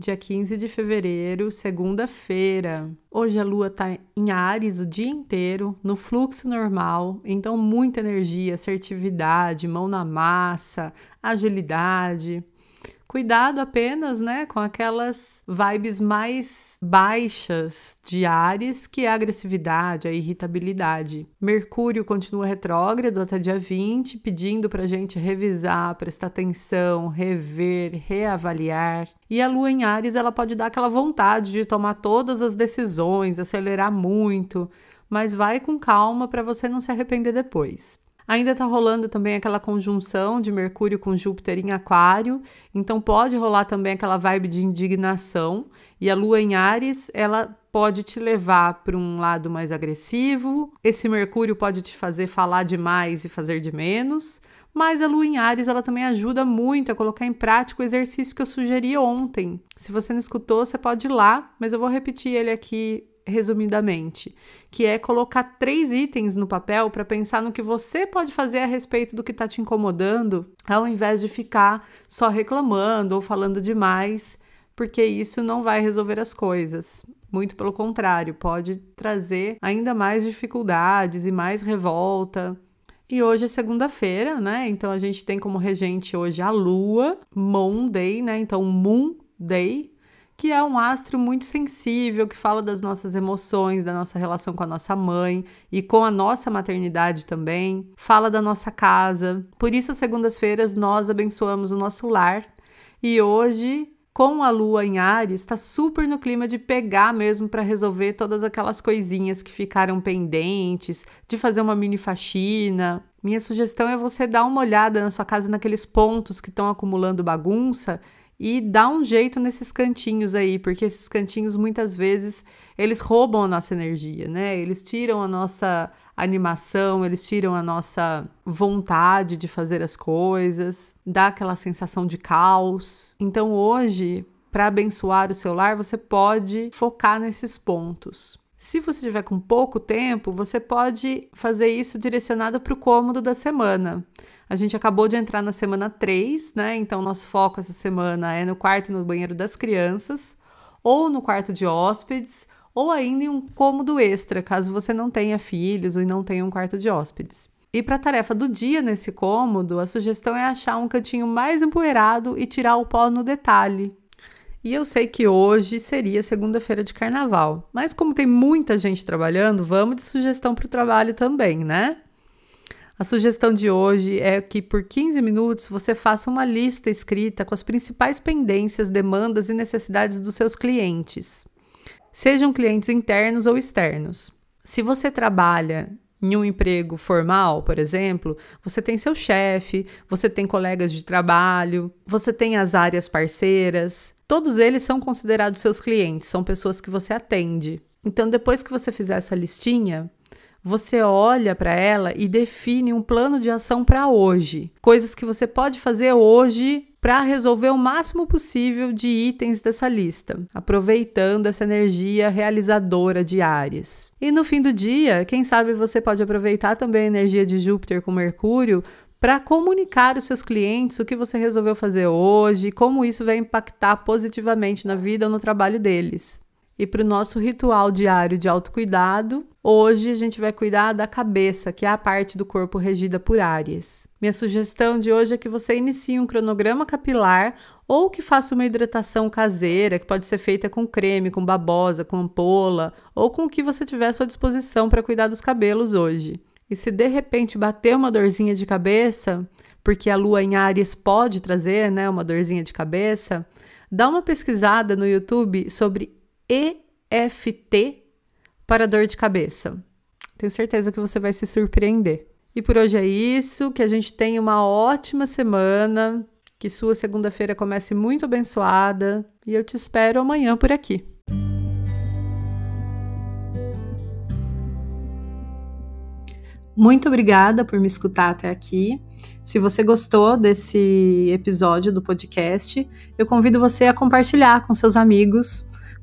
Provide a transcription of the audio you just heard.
Dia 15 de fevereiro, segunda-feira. Hoje a lua tá em Ares o dia inteiro, no fluxo normal, então muita energia, assertividade, mão na massa, agilidade. Cuidado apenas, né, com aquelas vibes mais baixas de Ares, que é a agressividade, a irritabilidade. Mercúrio continua retrógrado até dia 20, pedindo para a gente revisar, prestar atenção, rever, reavaliar. E a Lua em Ares, ela pode dar aquela vontade de tomar todas as decisões, acelerar muito, mas vai com calma para você não se arrepender depois. Ainda está rolando também aquela conjunção de Mercúrio com Júpiter em Aquário, então pode rolar também aquela vibe de indignação. E a Lua em Ares, ela pode te levar para um lado mais agressivo. Esse Mercúrio pode te fazer falar demais e fazer de menos. Mas a Lua em Ares, ela também ajuda muito a colocar em prática o exercício que eu sugeri ontem. Se você não escutou, você pode ir lá, mas eu vou repetir ele aqui resumidamente, que é colocar três itens no papel para pensar no que você pode fazer a respeito do que está te incomodando, ao invés de ficar só reclamando ou falando demais, porque isso não vai resolver as coisas. Muito pelo contrário, pode trazer ainda mais dificuldades e mais revolta. E hoje é segunda-feira, né? Então a gente tem como regente hoje a Lua, Moon Day, né? Então Moon Day, que é um astro muito sensível, que fala das nossas emoções, da nossa relação com a nossa mãe e com a nossa maternidade também. Fala da nossa casa. Por isso, às segundas-feiras, nós abençoamos o nosso lar. E hoje, com a lua em Ares, está super no clima de pegar mesmo para resolver todas aquelas coisinhas que ficaram pendentes, de fazer uma mini faxina. Minha sugestão é você dar uma olhada na sua casa naqueles pontos que estão acumulando bagunça e dá um jeito nesses cantinhos aí, porque esses cantinhos muitas vezes eles roubam a nossa energia, né? Eles tiram a nossa animação, eles tiram a nossa vontade de fazer as coisas, dá aquela sensação de caos. Então hoje, para abençoar o seu lar, você pode focar nesses pontos. Se você tiver com pouco tempo, você pode fazer isso direcionado para o cômodo da semana. A gente acabou de entrar na semana 3, né? Então, nosso foco essa semana é no quarto e no banheiro das crianças, ou no quarto de hóspedes, ou ainda em um cômodo extra, caso você não tenha filhos ou não tenha um quarto de hóspedes. E para a tarefa do dia nesse cômodo, a sugestão é achar um cantinho mais empoeirado e tirar o pó no detalhe, e eu sei que hoje seria segunda-feira de carnaval, mas como tem muita gente trabalhando, vamos de sugestão para o trabalho também, né? A sugestão de hoje é que por 15 minutos você faça uma lista escrita com as principais pendências, demandas e necessidades dos seus clientes, sejam clientes internos ou externos. Se você trabalha em um emprego formal, por exemplo, você tem seu chefe, você tem colegas de trabalho, você tem as áreas parceiras, todos eles são considerados seus clientes, são pessoas que você atende. Então, depois que você fizer essa listinha, você olha para ela e define um plano de ação para hoje, coisas que você pode fazer hoje para resolver o máximo possível de itens dessa lista, aproveitando essa energia realizadora de Ares. E no fim do dia, quem sabe você pode aproveitar também a energia de Júpiter com Mercúrio para comunicar aos seus clientes o que você resolveu fazer hoje, como isso vai impactar positivamente na vida ou no trabalho deles. E para o nosso ritual diário de autocuidado, hoje a gente vai cuidar da cabeça, que é a parte do corpo regida por Áries. Minha sugestão de hoje é que você inicie um cronograma capilar ou que faça uma hidratação caseira, que pode ser feita com creme, com babosa, com ampola, ou com o que você tiver à sua disposição para cuidar dos cabelos hoje. E se de repente bater uma dorzinha de cabeça, porque a lua em Áries pode trazer, né, uma dorzinha de cabeça, dá uma pesquisada no YouTube sobre EFT para dor de cabeça. Tenho certeza que você vai se surpreender. E por hoje é isso, que a gente tenha uma ótima semana, que sua segunda-feira comece muito abençoada e eu te espero amanhã por aqui. Muito obrigada por me escutar até aqui. Se você gostou desse episódio do podcast, eu convido você a compartilhar com seus amigos,